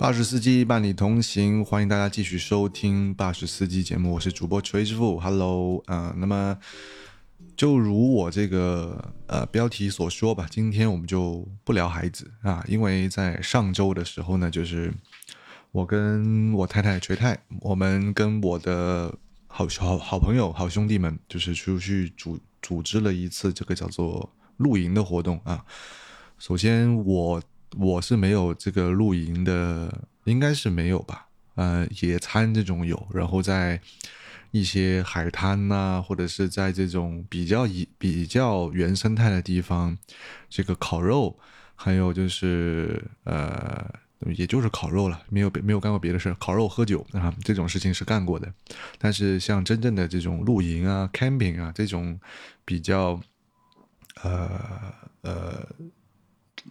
巴士司机伴你同行，欢迎大家继续收听巴士司机节目，我是主播锤师傅，Hello，嗯、那么就如我这个呃标题所说吧，今天我们就不聊孩子啊，因为在上周的时候呢，就是我跟我太太锤太，我们跟我的好好好朋友、好兄弟们，就是出去组组织了一次这个叫做露营的活动啊。首先我我是没有这个露营的，应该是没有吧？呃，野餐这种有，然后在一些海滩呐、或者是在这种比较以比较原生态的地方，这个烤肉，还有就是呃，也就是烤肉了，没有没有干过别的事，烤肉喝酒啊这种事情是干过的，但是像真正的这种露营啊、camping 啊这种比较呃呃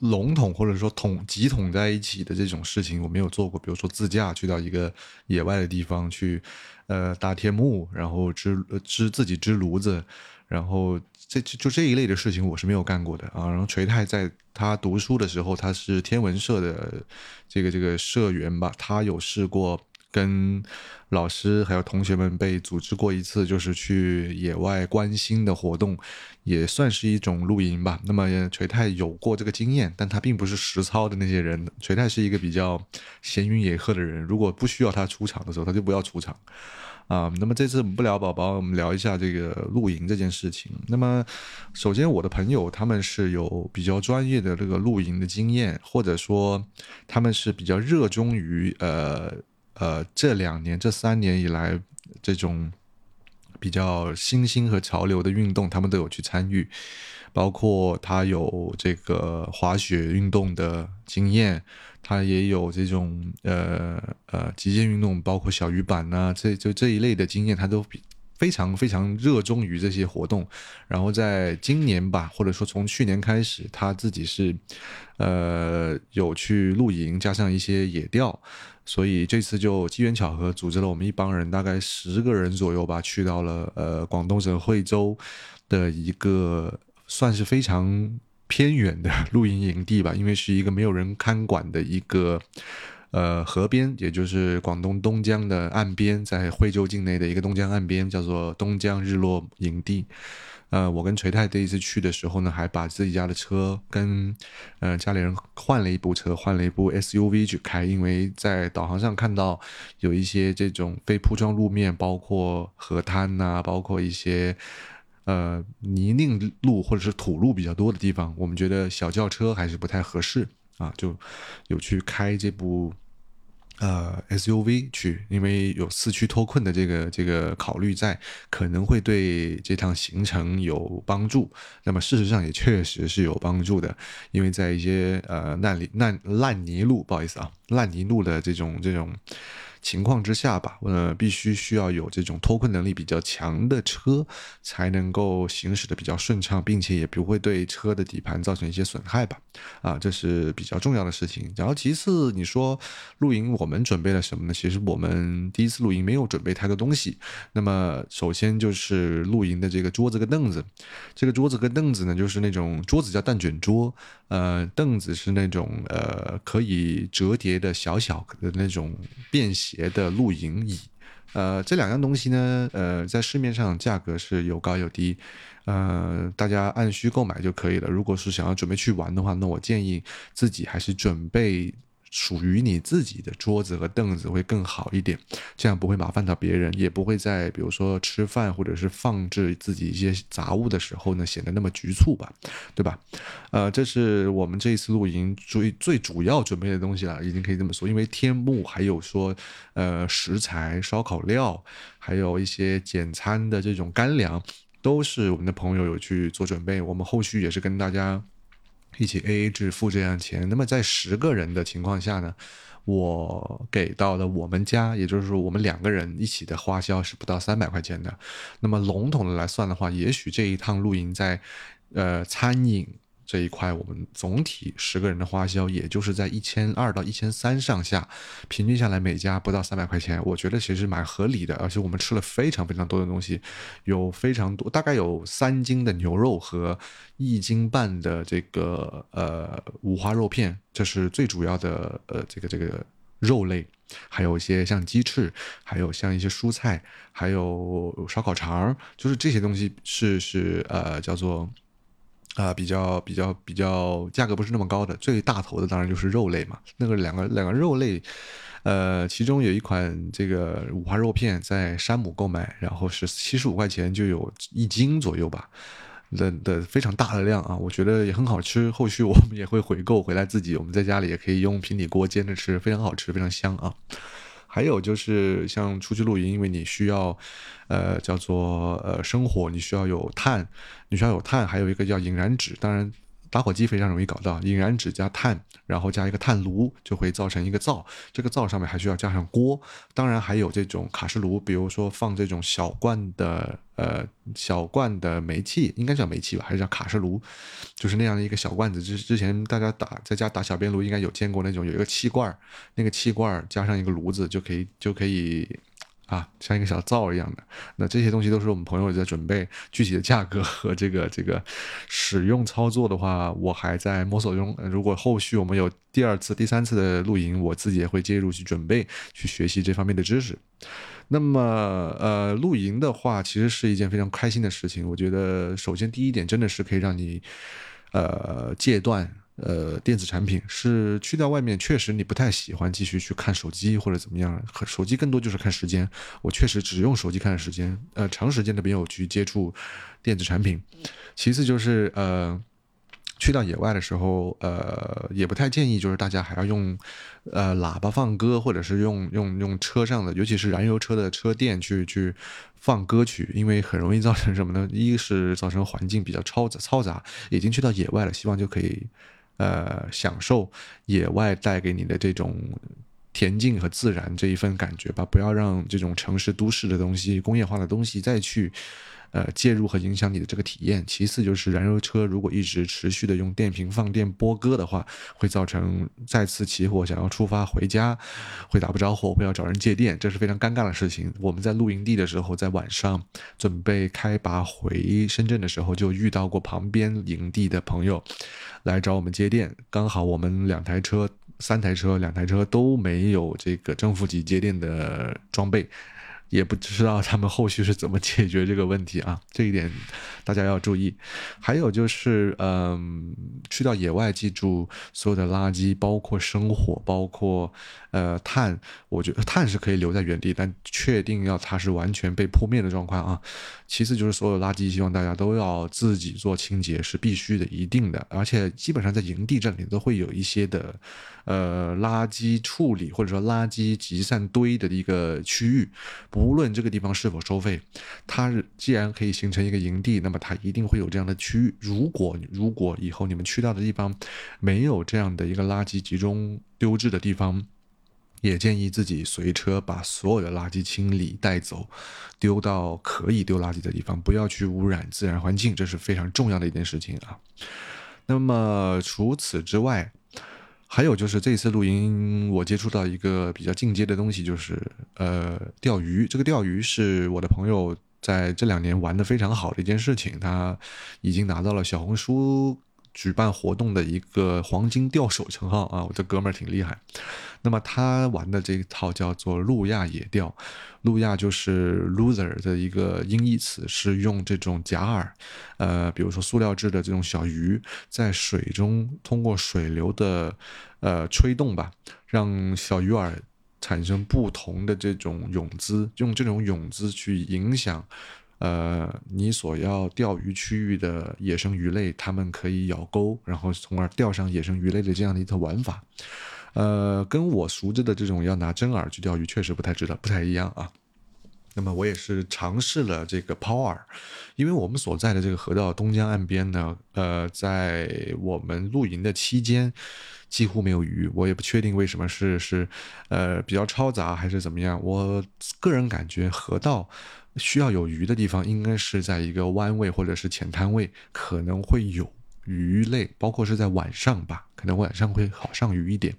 笼统或者说统集统在一起的这种事情，我没有做过。比如说自驾去到一个野外的地方去，呃，搭天幕，然后支支自己支炉子，然后这就就这一类的事情我是没有干过的啊。然后锤太在他读书的时候，他是天文社的这个这个社员吧，他有试过。跟老师还有同学们被组织过一次，就是去野外观星的活动，也算是一种露营吧。那么锤太有过这个经验，但他并不是实操的那些人。锤太是一个比较闲云野鹤的人，如果不需要他出场的时候，他就不要出场。啊，那么这次不聊宝宝，我们聊一下这个露营这件事情。那么，首先我的朋友他们是有比较专业的这个露营的经验，或者说他们是比较热衷于呃呃这两年这三年以来这种比较新兴和潮流的运动，他们都有去参与，包括他有这个滑雪运动的经验。他也有这种呃呃极限运动，包括小鱼板呐、这就这一类的经验，他都比非常非常热衷于这些活动。然后在今年吧，或者说从去年开始，他自己是呃有去露营，加上一些野钓，所以这次就机缘巧合组织了我们一帮人，大概十个人左右吧，去到了呃广东省惠州的一个算是非常。偏远的露营营地吧，因为是一个没有人看管的一个呃河边，也就是广东东江的岸边，在惠州境内的一个东江岸边，叫做东江日落营地。呃，我跟锤太这一次去的时候呢，还把自己家的车跟呃家里人换了一部车，换了一部 SUV 去开，因为在导航上看到有一些这种非铺装路面，包括河滩呐、包括一些。呃，泥泞路或者是土路比较多的地方，我们觉得小轿车还是不太合适啊，就有去开这部呃 SUV 去，因为有四驱脱困的这个这个考虑在，可能会对这趟行程有帮助。那么事实上也确实是有帮助的，因为在一些呃烂泥烂烂泥路，不好意思啊，烂泥路的这种这种。情况之下吧，呃，必须需要有这种脱困能力比较强的车，才能够行驶的比较顺畅，并且也不会对车的底盘造成一些损害吧。啊，这是比较重要的事情。然后其次，你说露营我们准备了什么呢？其实我们第一次露营没有准备太多东西。那么首先就是露营的这个桌子跟凳子，这个桌子跟凳子呢，就是那种桌子叫蛋卷桌，呃，凳子是那种呃可以折叠的小小的那种便携。鞋的露营椅，呃，这两样东西呢，呃，在市面上价格是有高有低，呃，大家按需购买就可以了。如果是想要准备去玩的话，那我建议自己还是准备属于你自己的桌子和凳子会更好一点，这样不会麻烦到别人，也不会在比如说吃饭或者是放置自己一些杂物的时候呢，显得那么局促吧，对吧？呃，这是我们这一次露营最最主要准备的东西了，已经可以这么说。因为天幕还有说，呃，食材、烧烤料，还有一些简餐的这种干粮，都是我们的朋友有去做准备。我们后续也是跟大家一起 A A 制付这样钱。那么在十个人的情况下呢，我给到了我们家，也就是说我们两个人一起的花销是不到三百块钱的。那么笼统的来算的话，也许这一趟露营在呃餐饮。这一块，我们总体十个人的花销也就是在一千二到一千三上下，平均下来每家不到三百块钱，我觉得其实蛮合理的。而且我们吃了非常非常多的东西，有非常多，大概有三斤的牛肉和一斤半的这个呃五花肉片，这是最主要的呃这个这个肉类，还有一些像鸡翅，还有像一些蔬菜，还有烧烤肠，就是这些东西是是呃叫做啊比较比较比较价格不是那么高的，最大头的当然就是肉类嘛，那个两个两个肉类。呃，其中有一款这个五花肉片在山姆购买，然后是七十五块钱就有一斤左右吧，的的非常大的量啊，我觉得也很好吃。后续我们也会回购回来自己，我们在家里也可以用平底锅煎着吃，非常好吃，非常香啊。还有就是像出去露营，因为你需要，呃，叫做呃生火，你需要有炭，你需要有炭，还有一个叫引燃纸，当然。打火机非常容易搞到，引燃纸加炭，然后加一个炭炉，就会造成一个灶。这个灶上面还需要加上锅，当然还有这种卡式炉，比如说放这种小罐的呃小罐的煤气，应该叫煤气吧，还是叫卡式炉？就是那样的一个小罐子。之之前大家打在家打小便炉，应该有见过那种有一个气罐，那个气罐加上一个炉子就可以就可以。啊，像一个小灶一样的，那这些东西都是我们朋友在准备，具体的价格和这个这个使用操作的话，我还在摸索中。如果后续我们有第二次、第三次的露营，我自己也会介入去准备，去学习这方面的知识。那么，呃，露营的话，其实是一件非常开心的事情。我觉得，首先第一点，真的是可以让你，呃，戒断。呃，电子产品是去到外面，确实你不太喜欢继续去看手机或者怎么样，手机更多就是看时间。我确实只用手机看时间，呃，长时间的没有去接触电子产品。其次就是呃。去到野外的时候，呃，也不太建议，就是大家还要用，呃，喇叭放歌，或者是用用用车上的，尤其是燃油车的车电去去放歌曲，因为很容易造成什么呢？一是造成环境比较嘈杂嘈杂，已经去到野外了，希望就可以，呃，享受野外带给你的这种恬静和自然这一份感觉吧，不要让这种城市都市的东西、工业化的东西再去。呃，介入和影响你的这个体验。其次就是燃油车如果一直持续的用电瓶放电播歌的话，会造成再次起火，想要出发回家会打不着火，会要找人借电，这是非常尴尬的事情。我们在露营地的时候，在晚上准备开拔回深圳的时候，就遇到过旁边营地的朋友来找我们接电，刚好我们两台车、三台车、两台车都没有这个正负极接电的装备。也不知道他们后续是怎么解决这个问题啊，这一点大家要注意。还有就是，嗯，去到野外，记住所有的垃圾，包括生火，包括呃碳，我觉得碳是可以留在原地，但确定要它是完全被扑灭的状况啊。其次就是所有垃圾，希望大家都要自己做清洁，是必须的，一定的。而且基本上在营地这里都会有一些的。呃，垃圾处理或者说垃圾集散堆的一个区域，无论这个地方是否收费，它既然可以形成一个营地，那么它一定会有这样的区域。如果如果以后你们去到的地方没有这样的一个垃圾集中丢置的地方，也建议自己随车把所有的垃圾清理带走，丢到可以丢垃圾的地方，不要去污染自然环境，这是非常重要的一件事情啊。那么除此之外，还有就是这次录音，我接触到一个比较进阶的东西，就是呃钓鱼。这个钓鱼是我的朋友在这两年玩的非常好的一件事情，他已经拿到了小红书举办活动的一个黄金钓手称号啊！我这哥们儿挺厉害。那么他玩的这一套叫做路亚野钓，路亚就是 loser 的一个音译词，是用这种假饵，呃，比如说塑料制的这种小鱼，在水中通过水流的呃吹动吧，让小鱼饵产生不同的这种泳姿，用这种泳姿去影响呃你所要钓鱼区域的野生鱼类，它们可以咬钩，然后从而钓上野生鱼类的这样的一套玩法。呃，跟我熟知的这种要拿真饵去钓鱼，确实不太知道，不太一样啊。那么我也是尝试了这个抛饵，因为我们所在的这个河道东江岸边呢，呃，在我们露营的期间几乎没有鱼，我也不确定为什么是是呃比较嘈杂还是怎么样。我个人感觉河道需要有鱼的地方，应该是在一个弯位或者是浅滩位可能会有。鱼类，包括是在晚上吧，可能晚上会好上鱼一点。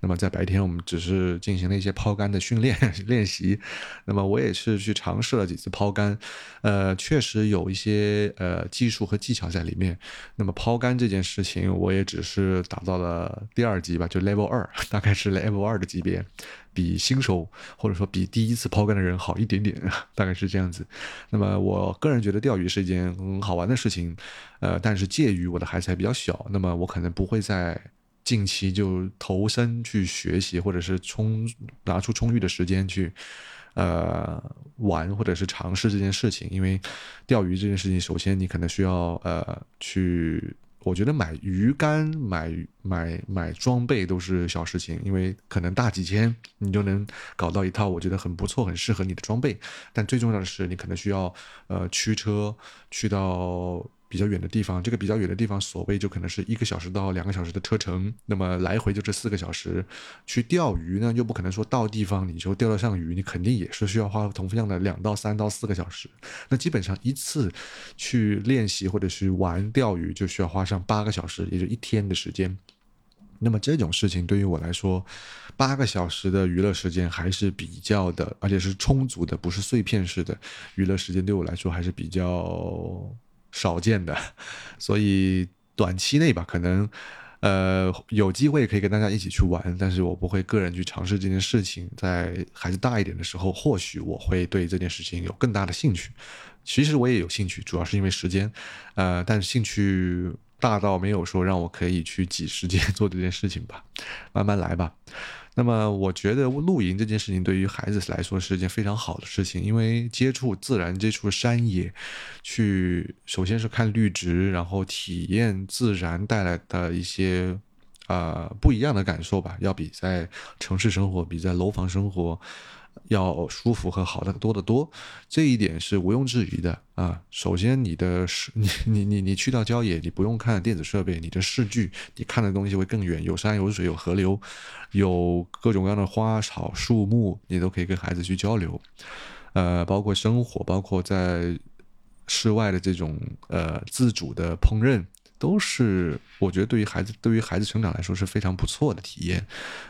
那么在白天，我们只是进行了一些抛竿的训练 练习。那么我也是去尝试了几次抛竿，呃，确实有一些呃技术和技巧在里面。那么抛竿这件事情，我也只是达到了第二级吧，就 level 二，大概是 level 二的级别。比新手或者说比第一次抛竿的人好一点点，大概是这样子。那么我个人觉得钓鱼是一件很好玩的事情，呃，但是介于我的孩子还比较小，那么我可能不会在近期就投身去学习，或者是充拿出充裕的时间去呃玩或者是尝试这件事情，因为钓鱼这件事情，首先你可能需要呃去。我觉得买鱼竿、买买买装备都是小事情，因为可能大几千你就能搞到一套我觉得很不错、很适合你的装备。但最重要的是，你可能需要呃驱车去到。比较远的地方，这个比较远的地方，所谓就可能是一个小时到两个小时的车程，那么来回就这四个小时。去钓鱼呢，又不可能说到地方你就钓得上鱼，你肯定也是需要花同样的两到三到四个小时。那基本上一次去练习或者是玩钓鱼，就需要花上八个小时，也就一天的时间。那么这种事情对于我来说，八个小时的娱乐时间还是比较的，而且是充足的，不是碎片式的娱乐时间，对我来说还是比较。少见的，所以短期内吧，可能呃有机会可以跟大家一起去玩，但是我不会个人去尝试这件事情。在孩子大一点的时候，或许我会对这件事情有更大的兴趣。其实我也有兴趣，主要是因为时间，呃，但是兴趣大到没有说让我可以去挤时间做这件事情吧，慢慢来吧。那么，我觉得露营这件事情对于孩子来说是一件非常好的事情，因为接触自然、接触山野，去首先是看绿植，然后体验自然带来的一些啊不一样的感受吧，要比在城市生活、比在楼房生活。要舒服和好的多得多，这一点是毋庸置疑的啊。首先，你的你你你你去到郊野，你不用看电子设备，你的视距，你看的东西会更远，有山有水有河流，有各种各样的花草树木，你都可以跟孩子去交流。呃，包括生活，包括在室外的这种呃自主的烹饪，都是我觉得对于孩子对于孩子成长来说是非常不错的体验。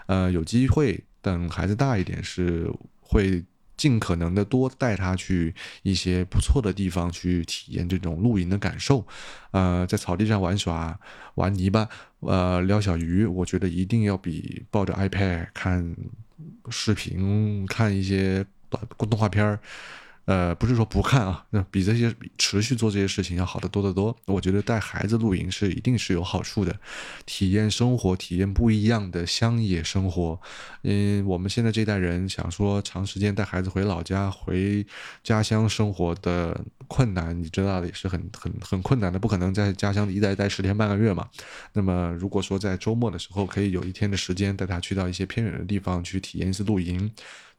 呃，有机会。等孩子大一点，是会尽可能的多带他去一些不错的地方去体验这种露营的感受。呃，在草地上玩耍、玩泥巴、呃撩小鱼，我觉得一定要比抱着 iPad 看视频、看一些短动画片儿。呃，不是说不看啊，那比这些持续做这些事情要好得多得多。我觉得带孩子露营是一定是有好处的，体验生活，体验不一样的乡野生活。嗯，我们现在这代人想说长时间带孩子回老家、回家乡生活的困难，你知道的也是很很很困难的，不可能在家乡一待待十天半个月嘛。那么如果说在周末的时候可以有一天的时间带他去到一些偏远的地方去体验一次露营。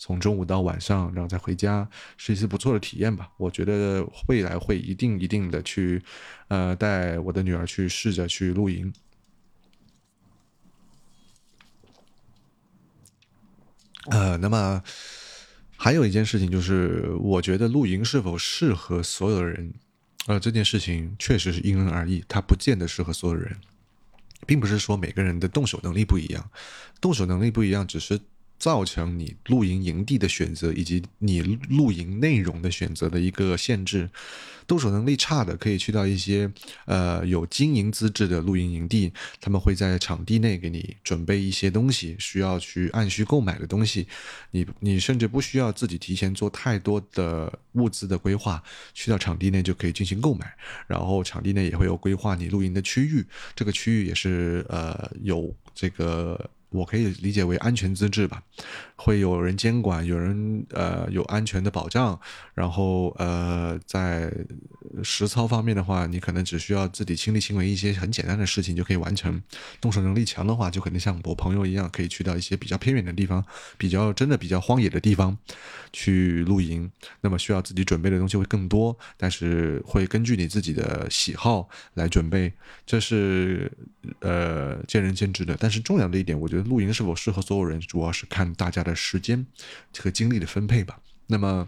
从中午到晚上，然后再回家，是一次不错的体验吧。我觉得未来会一定一定的去，呃，带我的女儿去试着去露营。呃，那么还有一件事情就是，我觉得露营是否适合所有的人，呃，这件事情确实是因人而异，它不见得适合所有人，并不是说每个人的动手能力不一样，动手能力不一样，只是。造成你露营营地的选择以及你露营内容的选择的一个限制，动手能力差的可以去到一些呃有经营资质的露营营地，他们会在场地内给你准备一些东西，需要去按需购买的东西，你你甚至不需要自己提前做太多的物资的规划，去到场地内就可以进行购买，然后场地内也会有规划你露营的区域，这个区域也是呃有这个。我可以理解为安全资质吧，会有人监管，有人呃有安全的保障，然后呃在实操方面的话，你可能只需要自己亲力亲为一些很简单的事情就可以完成。动手能力强的话，就肯定像我朋友一样，可以去到一些比较偏远的地方，比较真的比较荒野的地方去露营。那么需要自己准备的东西会更多，但是会根据你自己的喜好来准备，这是呃见仁见智的。但是重要的一点，我觉得。露营是否适合所有人，主要是看大家的时间和精力的分配吧。那么，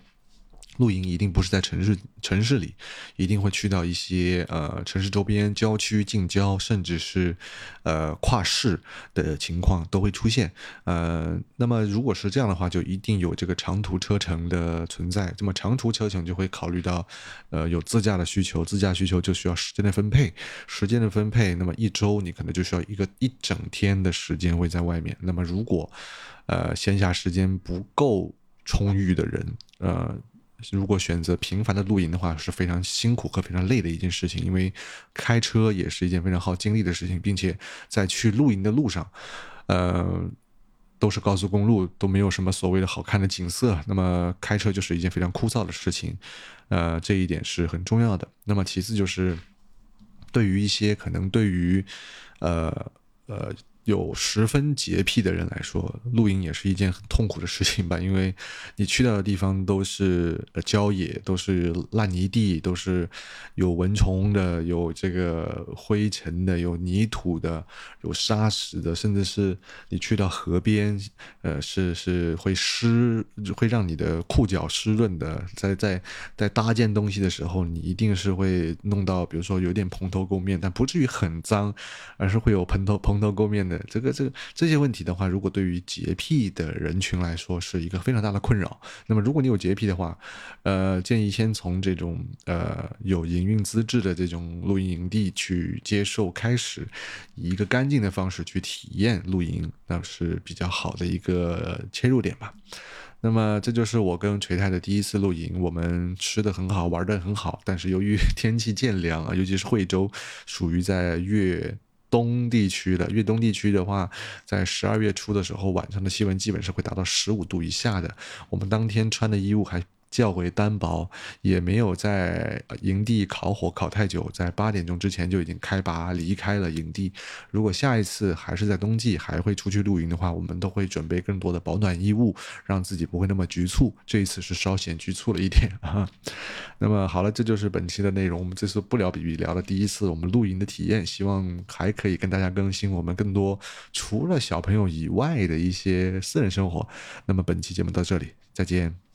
露营一定不是在城市城市里，一定会去到一些呃城市周边、郊区、近郊，甚至是呃跨市的情况都会出现。呃，那么如果是这样的话，就一定有这个长途车程的存在。那么长途车程就会考虑到呃有自驾的需求，自驾需求就需要时间的分配，时间的分配。那么一周你可能就需要一个一整天的时间会在外面。那么如果呃闲暇时间不够充裕的人，呃。如果选择频繁的露营的话，是非常辛苦和非常累的一件事情，因为开车也是一件非常耗精力的事情，并且在去露营的路上，呃，都是高速公路，都没有什么所谓的好看的景色，那么开车就是一件非常枯燥的事情，呃，这一点是很重要的。那么其次就是，对于一些可能对于，呃呃。有十分洁癖的人来说，露营也是一件很痛苦的事情吧？因为你去到的地方都是郊野，都是烂泥地，都是有蚊虫的，有这个灰尘的，有泥土的，有沙石的，甚至是你去到河边，呃，是是会湿，会让你的裤脚湿润的。在在在搭建东西的时候，你一定是会弄到，比如说有点蓬头垢面，但不至于很脏，而是会有蓬头蓬头垢面的。这个这个这些问题的话，如果对于洁癖的人群来说是一个非常大的困扰。那么，如果你有洁癖的话，呃，建议先从这种呃有营运资质的这种露营营地去接受开始，以一个干净的方式去体验露营，那是比较好的一个切入点吧。那么，这就是我跟锤太的第一次露营，我们吃的很好，玩的很好，但是由于 天气渐凉啊，尤其是惠州，属于在粤。东地区的粤东地区的话，在十二月初的时候，晚上的气温基本是会达到十五度以下的。我们当天穿的衣物还。较为单薄，也没有在营地烤火烤太久，在八点钟之前就已经开拔离开了营地。如果下一次还是在冬季还会出去露营的话，我们都会准备更多的保暖衣物，让自己不会那么局促。这一次是稍显局促了一点啊。那么好了，这就是本期的内容。我们这次不聊比比聊的第一次我们露营的体验，希望还可以跟大家更新我们更多除了小朋友以外的一些私人生活。那么本期节目到这里，再见。